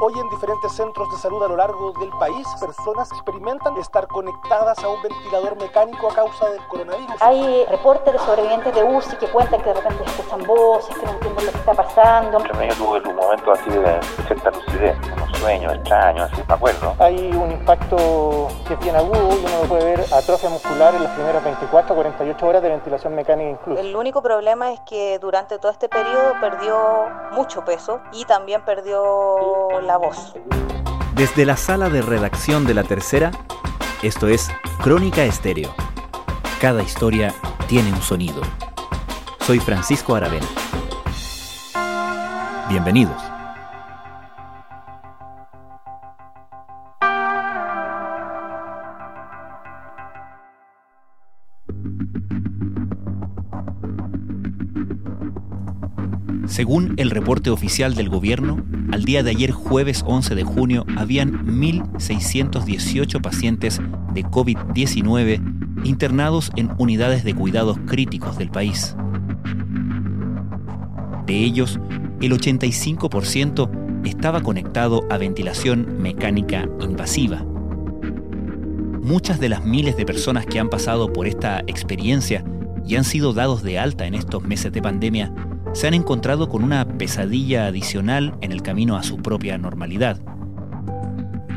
Hoy en diferentes centros de salud a lo largo del país, personas experimentan estar conectadas a un ventilador mecánico a causa del coronavirus. Hay reportes de sobrevivientes de UCI que cuentan que de repente escuchan voces, que no entienden lo que está pasando. Entre medio tuve un momento así de cierta lucidez, unos sueños extraños, así, me acuerdo. Hay un impacto que es bien agudo y uno lo puede ver atrofia muscular en las primeras 24 48 horas de ventilación mecánica incluso. El único problema es que durante todo este periodo perdió mucho peso y también perdió Desde la sala de redacción de la tercera, esto es Crónica Estéreo. Cada historia tiene un sonido. Soy Francisco Aravena. Bienvenidos. Según el reporte oficial del gobierno, al día de ayer jueves 11 de junio habían 1.618 pacientes de COVID-19 internados en unidades de cuidados críticos del país. De ellos, el 85% estaba conectado a ventilación mecánica invasiva. Muchas de las miles de personas que han pasado por esta experiencia y han sido dados de alta en estos meses de pandemia se han encontrado con una pesadilla adicional en el camino a su propia normalidad.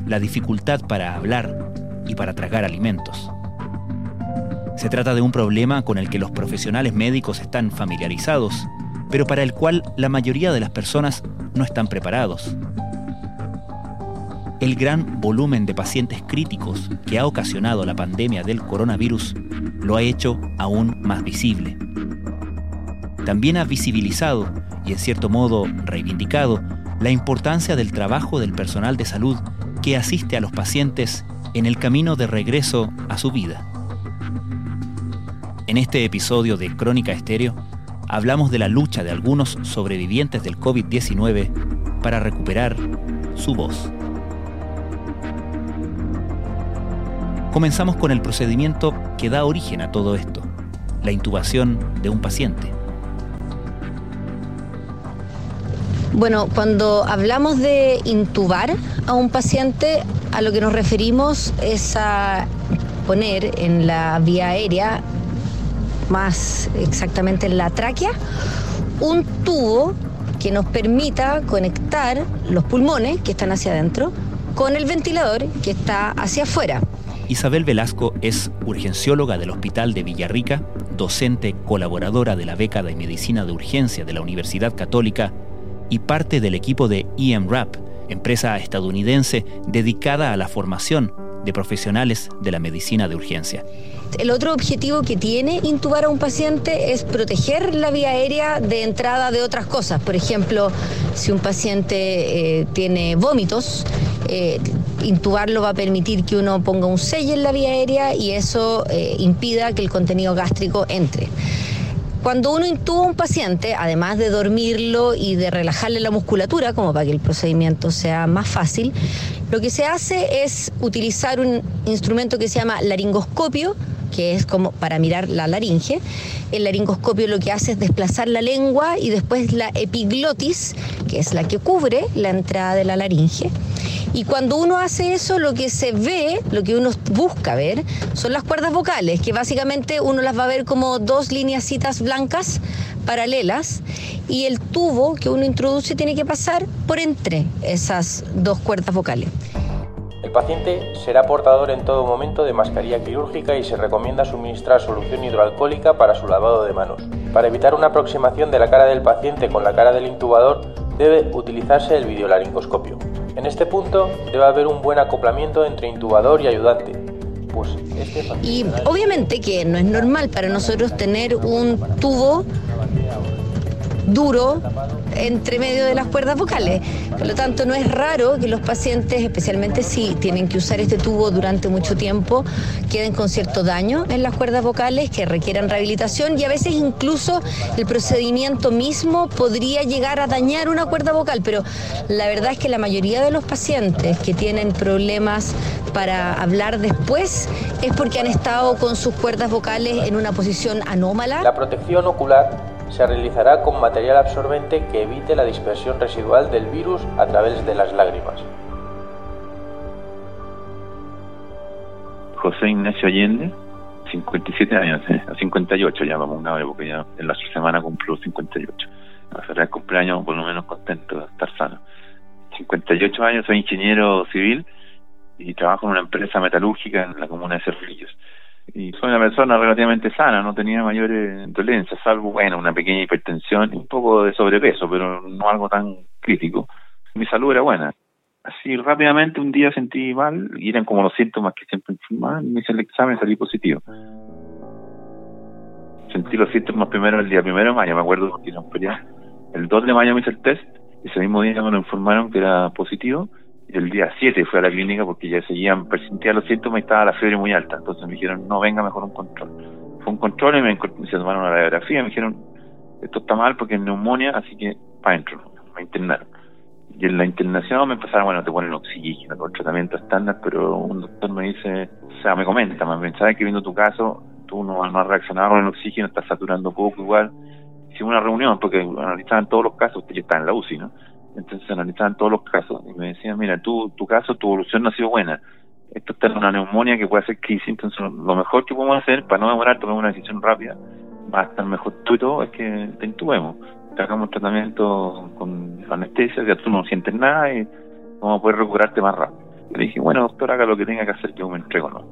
La dificultad para hablar y para tragar alimentos. Se trata de un problema con el que los profesionales médicos están familiarizados, pero para el cual la mayoría de las personas no están preparados. El gran volumen de pacientes críticos que ha ocasionado la pandemia del coronavirus lo ha hecho aún más visible también ha visibilizado y en cierto modo reivindicado la importancia del trabajo del personal de salud que asiste a los pacientes en el camino de regreso a su vida. En este episodio de Crónica Estéreo hablamos de la lucha de algunos sobrevivientes del COVID-19 para recuperar su voz. Comenzamos con el procedimiento que da origen a todo esto, la intubación de un paciente. Bueno, cuando hablamos de intubar a un paciente, a lo que nos referimos es a poner en la vía aérea, más exactamente en la tráquea, un tubo que nos permita conectar los pulmones que están hacia adentro con el ventilador que está hacia afuera. Isabel Velasco es urgencióloga del Hospital de Villarrica, docente colaboradora de la beca de medicina de urgencia de la Universidad Católica y parte del equipo de EMRAP, empresa estadounidense dedicada a la formación de profesionales de la medicina de urgencia. El otro objetivo que tiene intubar a un paciente es proteger la vía aérea de entrada de otras cosas. Por ejemplo, si un paciente eh, tiene vómitos, eh, intubarlo va a permitir que uno ponga un sello en la vía aérea y eso eh, impida que el contenido gástrico entre. Cuando uno intuba a un paciente, además de dormirlo y de relajarle la musculatura, como para que el procedimiento sea más fácil, lo que se hace es utilizar un instrumento que se llama laringoscopio, que es como para mirar la laringe. El laringoscopio lo que hace es desplazar la lengua y después la epiglotis, que es la que cubre la entrada de la laringe. Y cuando uno hace eso, lo que se ve, lo que uno busca ver, son las cuerdas vocales, que básicamente uno las va a ver como dos lineacitas blancas paralelas y el tubo que uno introduce tiene que pasar por entre esas dos cuerdas vocales. El paciente será portador en todo momento de mascarilla quirúrgica y se recomienda suministrar solución hidroalcohólica para su lavado de manos. Para evitar una aproximación de la cara del paciente con la cara del intubador, debe utilizarse el videolaringoscopio. En este punto debe haber un buen acoplamiento entre intubador y ayudante. Pues este y obviamente que no es normal para nosotros tener un tubo duro entre medio de las cuerdas vocales. Por lo tanto, no es raro que los pacientes, especialmente si tienen que usar este tubo durante mucho tiempo, queden con cierto daño en las cuerdas vocales, que requieran rehabilitación y a veces incluso el procedimiento mismo podría llegar a dañar una cuerda vocal, pero la verdad es que la mayoría de los pacientes que tienen problemas para hablar después es porque han estado con sus cuerdas vocales en una posición anómala. La protección ocular se realizará con material absorbente que evite la dispersión residual del virus a través de las lágrimas. José Ignacio Allende, 57 años, ¿eh? 58 ya vamos una hora porque ya en la semana cumplo 58. Será el cumpleaños por lo menos contento de estar sano. 58 años, soy ingeniero civil y trabajo en una empresa metalúrgica en la comuna de Cerrillos. Y soy una persona relativamente sana, no tenía mayores dolencias, salvo, bueno, una pequeña hipertensión y un poco de sobrepeso, pero no algo tan crítico. Mi salud era buena. Así rápidamente un día sentí mal y eran como los síntomas que siempre informaban, me hice el examen y salí positivo. Sentí los síntomas primero el día primero de mayo, me acuerdo porque un El 2 de mayo me hice el test, ese mismo día me lo informaron que era positivo el día 7 fui a la clínica porque ya seguían, persistía los síntomas y estaba la fiebre muy alta. Entonces me dijeron, no, venga mejor un control. Fue un control y me, se tomaron una radiografía. Me dijeron, esto está mal porque es neumonía, así que para adentro. Me internaron. Y en la internación me empezaron, bueno, te ponen oxígeno, con tratamiento estándar, pero un doctor me dice, o sea, me comenta, me ¿sabes que viendo tu caso, tú no, no has reaccionado con el oxígeno, estás saturando poco igual. Hicimos una reunión porque analizaban todos los casos, usted ya está en la UCI, ¿no? Entonces analizaban todos los casos y me decían, mira, tú, tu caso, tu evolución no ha sido buena. Esto está en una neumonía que puede hacer crisis, entonces lo mejor que podemos hacer para no demorar, tomar una decisión rápida, va a estar mejor tú y todo, es que te intubemos. Te hagamos tratamiento con anestesia, ya tú no sientes nada y vamos a poder recuperarte más rápido. Le dije, bueno, doctor, haga lo que tenga que hacer, yo me entrego, ¿no?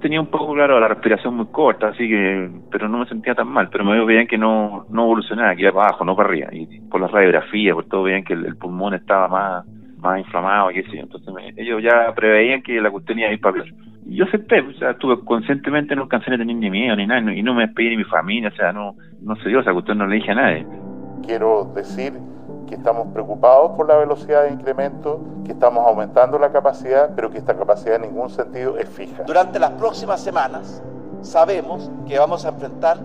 Tenía un poco claro la respiración muy corta, así que, pero no me sentía tan mal, pero me veían que no, no evolucionaba, que iba para abajo, no para arriba, y por la radiografía, por todo veían que el, pulmón estaba más, más inflamado, qué sé entonces ellos ya preveían que la cuestión iba a ir para peor. Y yo acepté, o sea, estuve conscientemente, no alcancé a tener ni miedo ni nada, y no me despedí de mi familia, o sea, no, no se dio, esa cuestión no le dije a nadie. Quiero decir que estamos preocupados por la velocidad de incremento, que estamos aumentando la capacidad, pero que esta capacidad en ningún sentido es fija. Durante las próximas semanas sabemos que vamos a enfrentar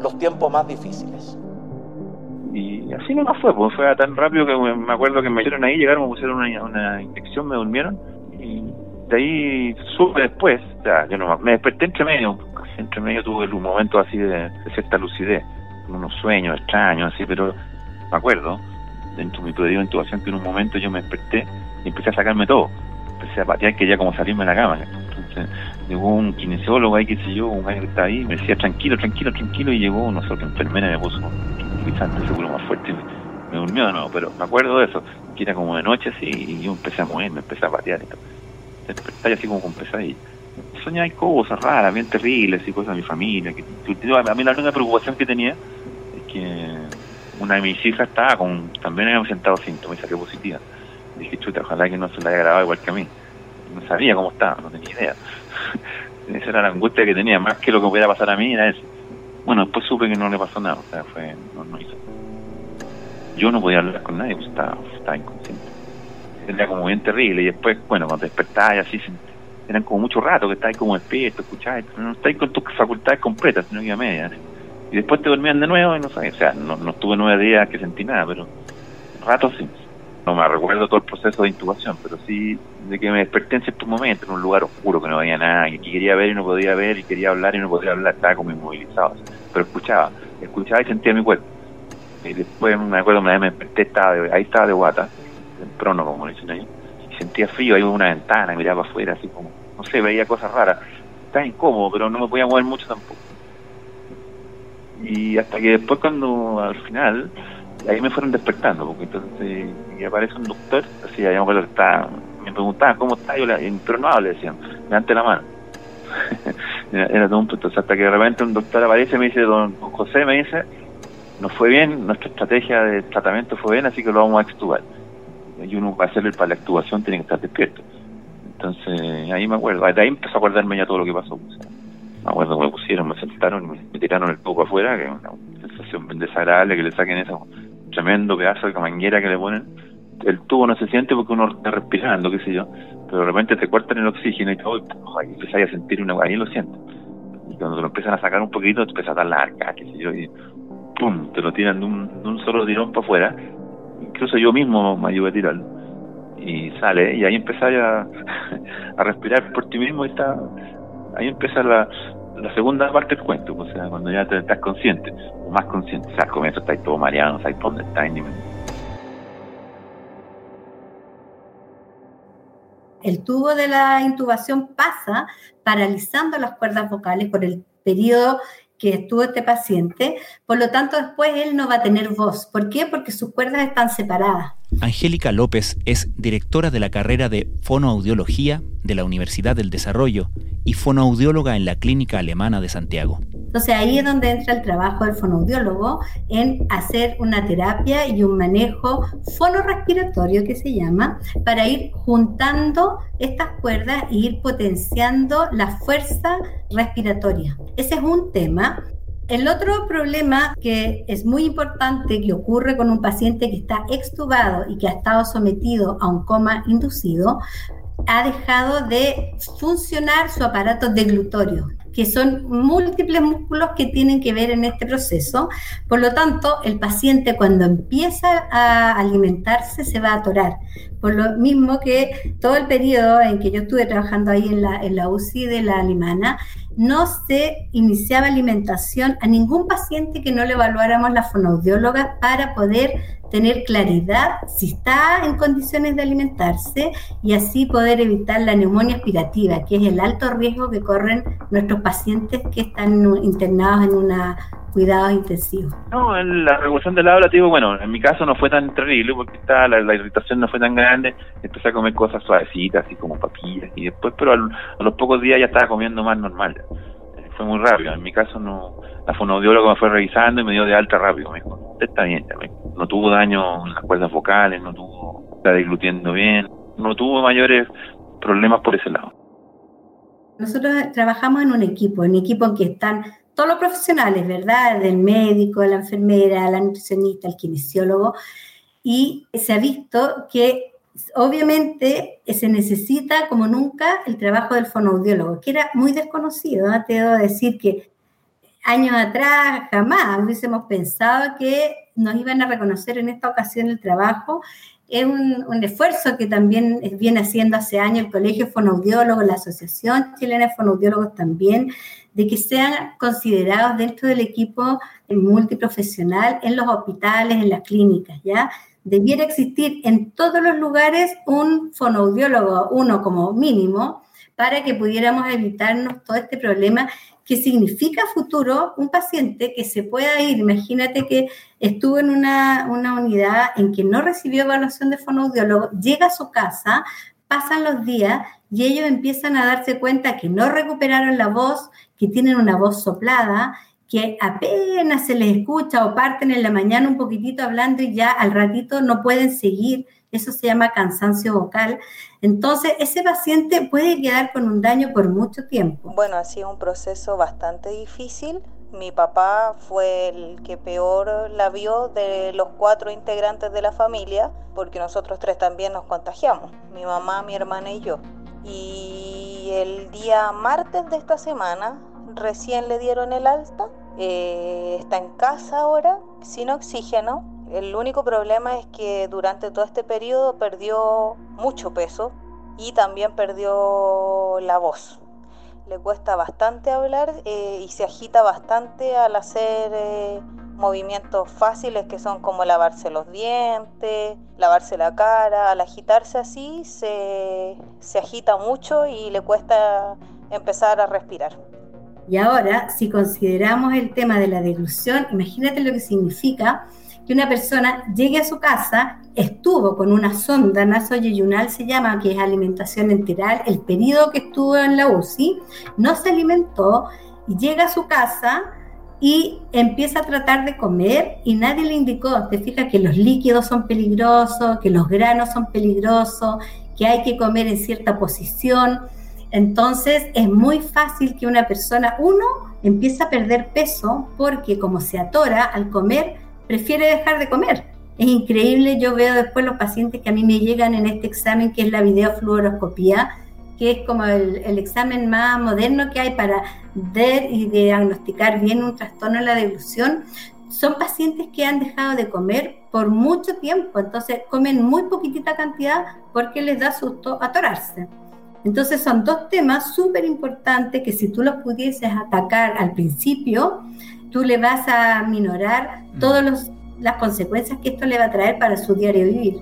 los tiempos más difíciles. Y así no fue, pues fue tan rápido que me acuerdo que me dieron ahí, llegaron, me pusieron una, una inyección, me durmieron y de ahí supe después, o sea, yo no, me desperté entre medio, entre medio tuve un momento así de, de cierta lucidez, unos sueños extraños así, pero me acuerdo, dentro de mi periodo de intubación que en un momento yo me desperté y empecé a sacarme todo. Empecé a patear, quería como salirme de la cama. Entonces llegó un kinesiólogo ahí, qué sé yo, un gallo que estaba ahí, me decía tranquilo, tranquilo, tranquilo, y llegó una sola enfermera me puso un seguro más fuerte y me, durmió de nuevo. Pero me acuerdo de eso, que era como de noche así, y yo empecé a moverme, empecé a patear y todo. Desperté así como con pesadilla. Soñaba cosas raras, bien terribles y cosas de mi familia. Que, a mí la única preocupación que tenía es que una de mis hijas estaba con, también había presentado síntomas y saqué positiva. Dije, chuta, ojalá que no se la haya grabado igual que a mí. No sabía cómo estaba, no tenía idea. Esa era la angustia que tenía, más que lo que pudiera pasar a mí era eso. Bueno, después supe que no le pasó nada, o sea, fue, no, hizo. Yo no podía hablar con nadie, pues estaba, estaba inconsciente. Era como bien terrible, y después, bueno, cuando despertaba y así, eran como mucho rato que estabas como despierto, escuchabas, no estáis con tus facultades completas, sino que a media y después te dormían de nuevo y no sabía, o sea, no, no estuve nueve días que sentí nada, pero rato sí. No me recuerdo todo el proceso de intubación, pero sí de que me desperté en cierto momento en un lugar oscuro que no había nada, que quería ver y no podía ver, y quería hablar y no podía hablar, estaba como inmovilizado. Pero escuchaba, escuchaba y sentía mi cuerpo. Y después me acuerdo, me desperté, estaba ahí estaba de guata, temprano como dicen ahí, y sentía frío, ahí una ventana, miraba afuera, así como, no sé, veía cosas raras. Estaba incómodo, pero no me podía mover mucho tampoco y hasta que después cuando al final ahí me fueron despertando porque entonces y aparece un doctor así ya me está me preguntaban cómo está yo pero no le decían levante la mano era, todo un punto hasta que de repente un doctor aparece me dice don José me dice nos fue bien nuestra estrategia de tratamiento fue bien así que lo vamos a extubar y uno para hacerle para la extubación tiene que estar despierto. Entonces ahí me acuerdo ahí empezó a acordarme ya todo lo que pasó me acuerdo que me pusieron, me sentaron y me, tiraron el poco afuera, que una sensación desagradable que le saquen ese tremendo pedazo de manguera que le ponen. El tubo no se siente porque uno está respirando, qué sé yo, pero de repente te cortan el oxígeno y todo, y empiezas a sentir una ahí lo siento. Y cuando te lo empiezan a sacar un poquito, te empieza a dar la arca, qué sé yo, y pum, te lo tiran de un, de un solo tirón para afuera. Incluso yo mismo me ayudé a tirarlo. Y sale, y ahí empiezas a, a respirar por ti mismo y está, ahí empieza la, la segunda parte del cuento, o sea, cuando ya te estás consciente, o más consciente, o sea, al comienzo estáis todo mareado, no sabes dónde estáis ni El tubo de la intubación pasa paralizando las cuerdas vocales por el periodo que estuvo este paciente, por lo tanto después él no va a tener voz. ¿Por qué? Porque sus cuerdas están separadas. Angélica López es directora de la carrera de fonoaudiología de la Universidad del Desarrollo y fonoaudióloga en la Clínica Alemana de Santiago. Entonces ahí es donde entra el trabajo del fonoaudiólogo en hacer una terapia y un manejo fonorrespiratorio que se llama para ir juntando estas cuerdas e ir potenciando la fuerza respiratoria. Ese es un tema. El otro problema que es muy importante que ocurre con un paciente que está extubado y que ha estado sometido a un coma inducido ha dejado de funcionar su aparato deglutorio, que son múltiples músculos que tienen que ver en este proceso. Por lo tanto, el paciente cuando empieza a alimentarse se va a atorar. Por lo mismo que todo el periodo en que yo estuve trabajando ahí en la, en UCI de la alemana, no se iniciaba alimentación a ningún paciente que no le evaluáramos la fonoaudióloga para poder tener claridad si está en condiciones de alimentarse y así poder evitar la neumonía aspirativa, que es el alto riesgo que corren nuestros pacientes que están internados en una cuidados intensivos. No, la regulación del habla, bueno, en mi caso no fue tan terrible porque está, la, irritación no fue tan grande, empecé a comer cosas suavecitas, así como papillas, y después, pero a los pocos días ya estaba comiendo más normal. Eh, fue muy rápido, en mi caso no, la fonoaudióloga me fue revisando y me dio de alta rápido, me dijo, está bien, no tuvo daño en las cuerdas vocales, no tuvo, está deglutiendo bien, no tuvo mayores problemas por ese lado. Nosotros trabajamos en un equipo, en un equipo en que están todos los profesionales, ¿verdad? Del médico, la enfermera, la nutricionista, el kinesiólogo, y se ha visto que obviamente se necesita como nunca el trabajo del fonoaudiólogo, que era muy desconocido. ¿no? Te debo decir que años atrás jamás hubiésemos pensado que nos iban a reconocer en esta ocasión el trabajo. Es un, un esfuerzo que también viene haciendo hace años el Colegio Fonoaudiólogo, la Asociación Chilena de Fonoaudiólogos también, de que sean considerados dentro del equipo multiprofesional en los hospitales, en las clínicas, ¿ya? Debiera existir en todos los lugares un fonoaudiólogo, uno como mínimo, para que pudiéramos evitarnos todo este problema que significa futuro un paciente que se pueda ir. Imagínate que estuvo en una, una unidad en que no recibió evaluación de fonoaudiólogo, llega a su casa, pasan los días y ellos empiezan a darse cuenta que no recuperaron la voz, que tienen una voz soplada, que apenas se les escucha o parten en la mañana un poquitito hablando y ya al ratito no pueden seguir. Eso se llama cansancio vocal. Entonces, ese paciente puede quedar con un daño por mucho tiempo. Bueno, ha sido un proceso bastante difícil. Mi papá fue el que peor la vio de los cuatro integrantes de la familia, porque nosotros tres también nos contagiamos, mi mamá, mi hermana y yo. Y el día martes de esta semana recién le dieron el alta, eh, está en casa ahora, sin oxígeno. El único problema es que durante todo este periodo perdió mucho peso y también perdió la voz. Le cuesta bastante hablar eh, y se agita bastante al hacer... Eh, movimientos fáciles que son como lavarse los dientes, lavarse la cara, al agitarse así se, se agita mucho y le cuesta empezar a respirar. Y ahora, si consideramos el tema de la deglución, imagínate lo que significa que una persona llegue a su casa, estuvo con una sonda nasoyeyunal, se llama, que es alimentación enteral, el periodo que estuvo en la UCI, no se alimentó y llega a su casa, y empieza a tratar de comer y nadie le indicó, te fijas que los líquidos son peligrosos, que los granos son peligrosos, que hay que comer en cierta posición. Entonces es muy fácil que una persona, uno, empieza a perder peso porque como se atora al comer, prefiere dejar de comer. Es increíble, yo veo después los pacientes que a mí me llegan en este examen, que es la videofluoroscopía, que es como el, examen más moderno que hay para ver y diagnosticar bien un trastorno en la deglución, son pacientes que han dejado de comer por mucho tiempo, entonces comen muy poquitita cantidad porque les da susto atorarse. Entonces son dos temas súper importantes que si tú los pudieses atacar al principio, tú le vas a minorar mm. todas las consecuencias que esto le va a traer para su diario vivir.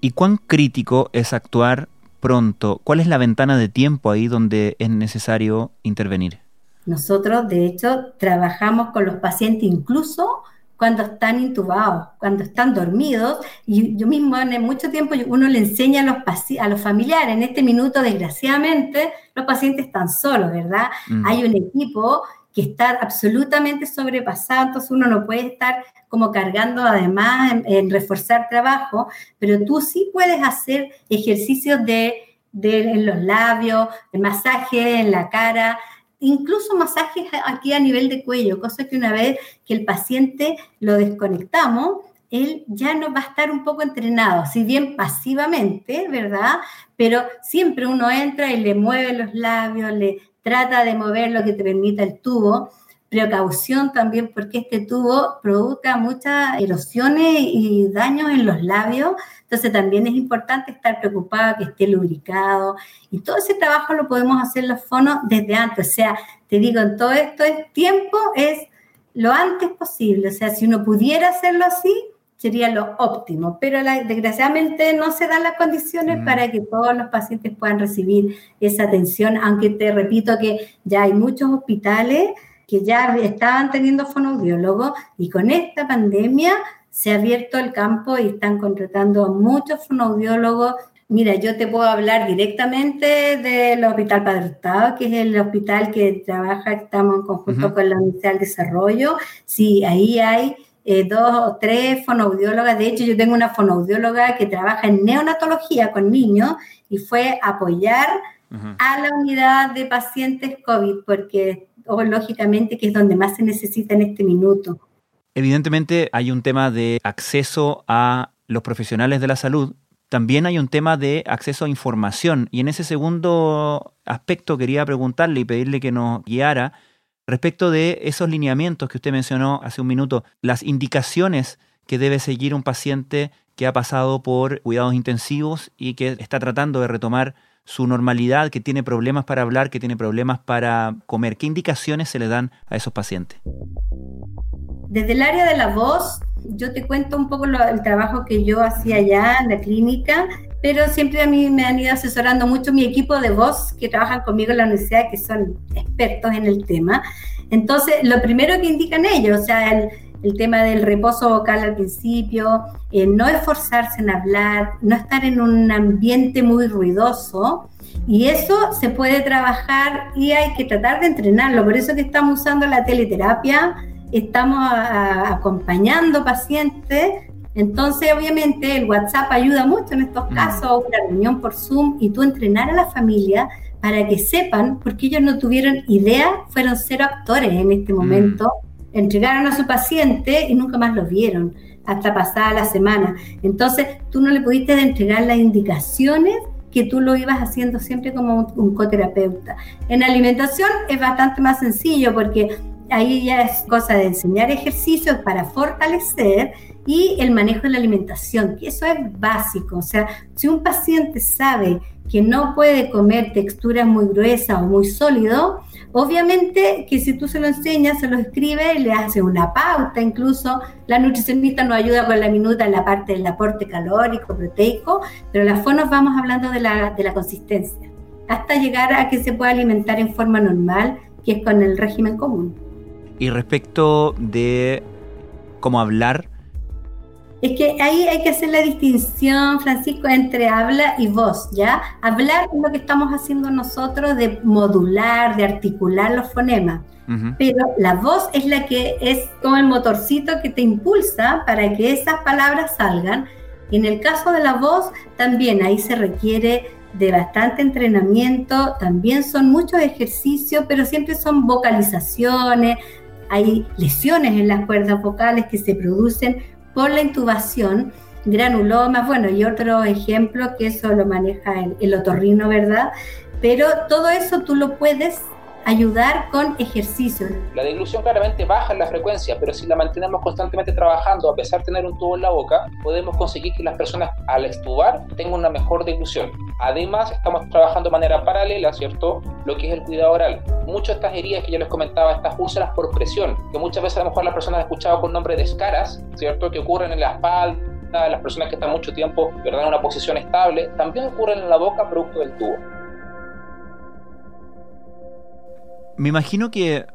¿Y cuán crítico es actuar pronto? ¿Cuál es la ventana de tiempo ahí donde es necesario intervenir? Nosotros, de hecho, trabajamos con los pacientes incluso cuando están intubados, cuando están dormidos. Y yo mismo en mucho tiempo uno le enseña a los, a los familiares. En este minuto, desgraciadamente, los pacientes están solos, ¿verdad? Mm. Hay un equipo que está absolutamente sobrepasado, entonces uno no puede estar como cargando además en, reforzar trabajo, pero tú sí puedes hacer ejercicios de, de en los labios, de masaje en la cara, incluso masajes aquí a nivel de cuello, cosa que una vez que el paciente lo desconectamos, él ya no va a estar un poco entrenado, si bien pasivamente, ¿verdad? Pero siempre uno entra y le mueve los labios, le trata de mover lo que te permita el tubo precaución también porque este tubo provoca muchas erosiones y daños en los labios, entonces también es importante estar preocupado que esté lubricado. Y todo ese trabajo lo podemos hacer los fonos desde antes, o sea, te digo, en todo esto el tiempo es lo antes posible, o sea, si uno pudiera hacerlo así, sería lo óptimo, pero desgraciadamente no se dan las condiciones mm. para que todos los pacientes puedan recibir esa atención, aunque te repito que ya hay muchos hospitales que ya estaban teniendo fonoaudiólogos y con esta pandemia se ha abierto el campo y están contratando a muchos fonoaudiólogos. Mira, yo te puedo hablar directamente del Hospital Padre Hurtado, que es el hospital que trabaja, estamos en conjunto con la Universidad del Desarrollo. Sí, ahí hay eh, dos o tres fonoaudiólogas. De hecho, yo tengo una fonoaudióloga que trabaja en neonatología con niños y fue apoyar a la unidad de pacientes COVID porque o lógicamente que es donde más se necesita en este minuto. Evidentemente hay un tema de acceso a los profesionales de la salud, también hay un tema de acceso a información y en ese segundo aspecto quería preguntarle y pedirle que nos guiara respecto de esos lineamientos que usted mencionó hace un minuto, las indicaciones que debe seguir un paciente que ha pasado por cuidados intensivos y que está tratando de retomar su normalidad, que tiene problemas para hablar, que tiene problemas para comer? ¿Qué indicaciones se le dan a esos pacientes? Desde el área de la voz, yo te cuento un poco el trabajo que yo hacía allá en la clínica, pero siempre a mí me han ido asesorando mucho mi equipo de voz que trabajan conmigo en la universidad, que son expertos en el tema. Entonces, lo primero que indican ellos, o sea, el, el tema del reposo vocal al principio, eh, no esforzarse en hablar, no estar en un ambiente muy ruidoso. Y eso se puede trabajar y hay que tratar de entrenarlo. Por eso que estamos usando la teleterapia, estamos acompañando pacientes. Entonces, obviamente, el WhatsApp ayuda mucho en estos mm. casos, una reunión por Zoom y tú entrenar a la familia para que sepan, porque ellos no tuvieron idea, fueron cero actores en este mm. Entregaron a su paciente y nunca más lo vieron hasta pasada la semana. Entonces, tú no le pudiste entregar las indicaciones que tú lo ibas haciendo siempre como un, coterapeuta. En alimentación es bastante más sencillo porque ahí ya es cosa de enseñar ejercicios para fortalecer y el manejo de la alimentación, que eso es básico. O sea, si un paciente sabe que no puede comer texturas muy gruesas o muy sólido, Obviamente que si tú se lo enseñas, se lo escribe, le hace una pauta, incluso la nutricionista nos ayuda con la minuta en la parte del aporte calórico, proteico, pero las fonos vamos hablando de la, de la consistencia, hasta llegar a que se pueda alimentar en forma normal, que es con el régimen común. Y respecto de cómo hablar, es que ahí hay que hacer la distinción, Francisco, entre habla y voz, ¿ya? Hablar es lo que estamos haciendo nosotros de modular, de articular los fonemas. Pero la voz es la que es como el motorcito que te impulsa para que esas palabras salgan. En el caso de la voz, también ahí se requiere de bastante entrenamiento, también son muchos ejercicios, pero siempre son vocalizaciones, hay lesiones en las cuerdas vocales que se producen por la intubación, granulomas, bueno, y otro ejemplo que eso lo maneja el, el otorrino, ¿verdad? Pero todo eso tú lo puedes ayudar con ejercicios. La deglución claramente baja en la frecuencia, pero si la mantenemos constantemente trabajando, a pesar de tener un tubo en la boca, podemos conseguir que las personas al extubar tengan una mejor deglución. Además, estamos trabajando de manera paralela, ¿cierto? Lo que es el cuidado oral. Muchas de estas heridas que yo les comentaba, estas úlceras por presión, que muchas veces a lo mejor las personas han escuchado con nombre de escaras, ¿cierto? Que ocurren en la espalda, las personas que están mucho tiempo ¿verdad? en una posición estable, también ocurren en la boca producto del tubo. Me imagino que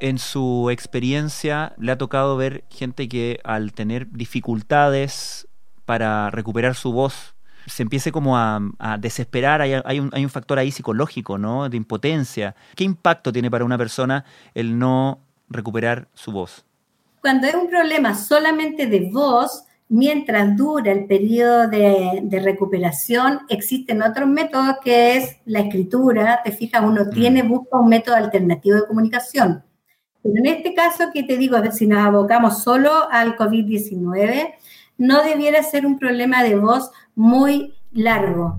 en su experiencia le ha tocado ver gente que al tener dificultades para recuperar su voz se empiece como a, desesperar, hay, un, hay un factor ahí psicológico, ¿no? De impotencia. ¿Qué impacto tiene para una persona el no recuperar su voz? Cuando es un problema solamente de voz, mientras dura el periodo de, recuperación, existen otros métodos que es la escritura, te fijas, uno mm. tiene, busca un método alternativo de comunicación. Pero en este caso, que te digo, si nos abocamos solo al COVID-19, no debiera ser un problema de voz muy largo.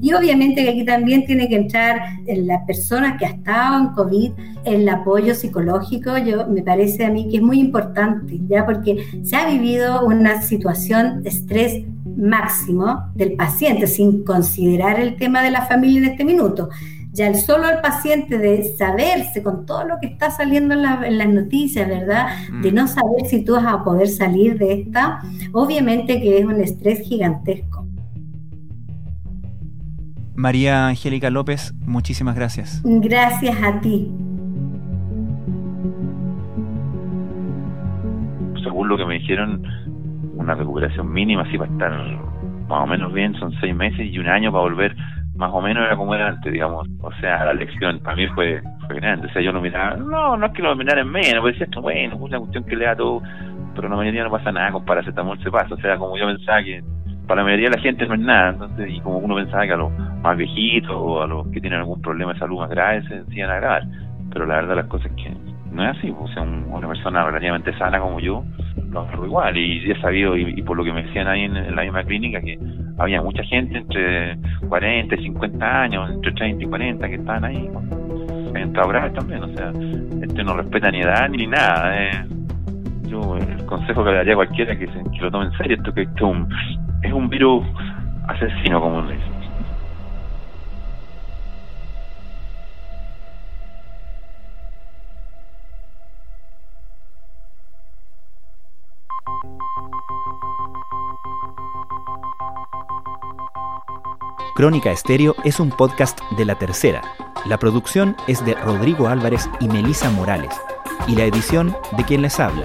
Y obviamente que aquí también tiene que entrar en la persona que ha estado en COVID, el apoyo psicológico, yo me parece a mí que es muy importante, ya porque se ha vivido una situación de estrés máximo del paciente, sin considerar el tema de la familia en este minuto. Ya el solo el paciente de saberse con todo lo que está saliendo en, en las noticias, ¿verdad? De mm. no saber si tú vas a poder salir de esta, obviamente que es un estrés gigantesco. María Angélica López, muchísimas gracias. Gracias a ti. Según lo que me dijeron, una recuperación mínima, así para estar más o menos bien, son seis meses y un año para volver más o menos era como era antes, digamos. O sea, la lección para mí fue, fue grande. O sea, yo no miraba, no, no es que lo mirara en menos, pero decía esto, bueno, es una cuestión que le da todo, pero la mayoría no pasa nada, con paracetamol se pasa. O sea, como yo pensaba que para la mayoría de la gente no es nada, entonces, y como uno pensaba que a los más viejitos o a los que tienen algún problema de salud más grave se decían agravar, pero la verdad las cosas es que no es así, pues, o sea, una persona relativamente sana como yo, lo agarro igual, y he sabido, y, por lo que me decían ahí en, la misma clínica, que había mucha gente entre 40 y 50 años, entre 30 y 40 que estaban ahí, han entrado graves también, o sea, este no respeta ni edad ni nada. El consejo que le daría a cualquiera que, que lo tome en serio, esto que esto es un, es un virus asesino, como le dicen. Crónica Estéreo es un podcast de La Tercera. La producción es de Rodrigo Álvarez y Melisa Morales. Y la edición de quien les habla,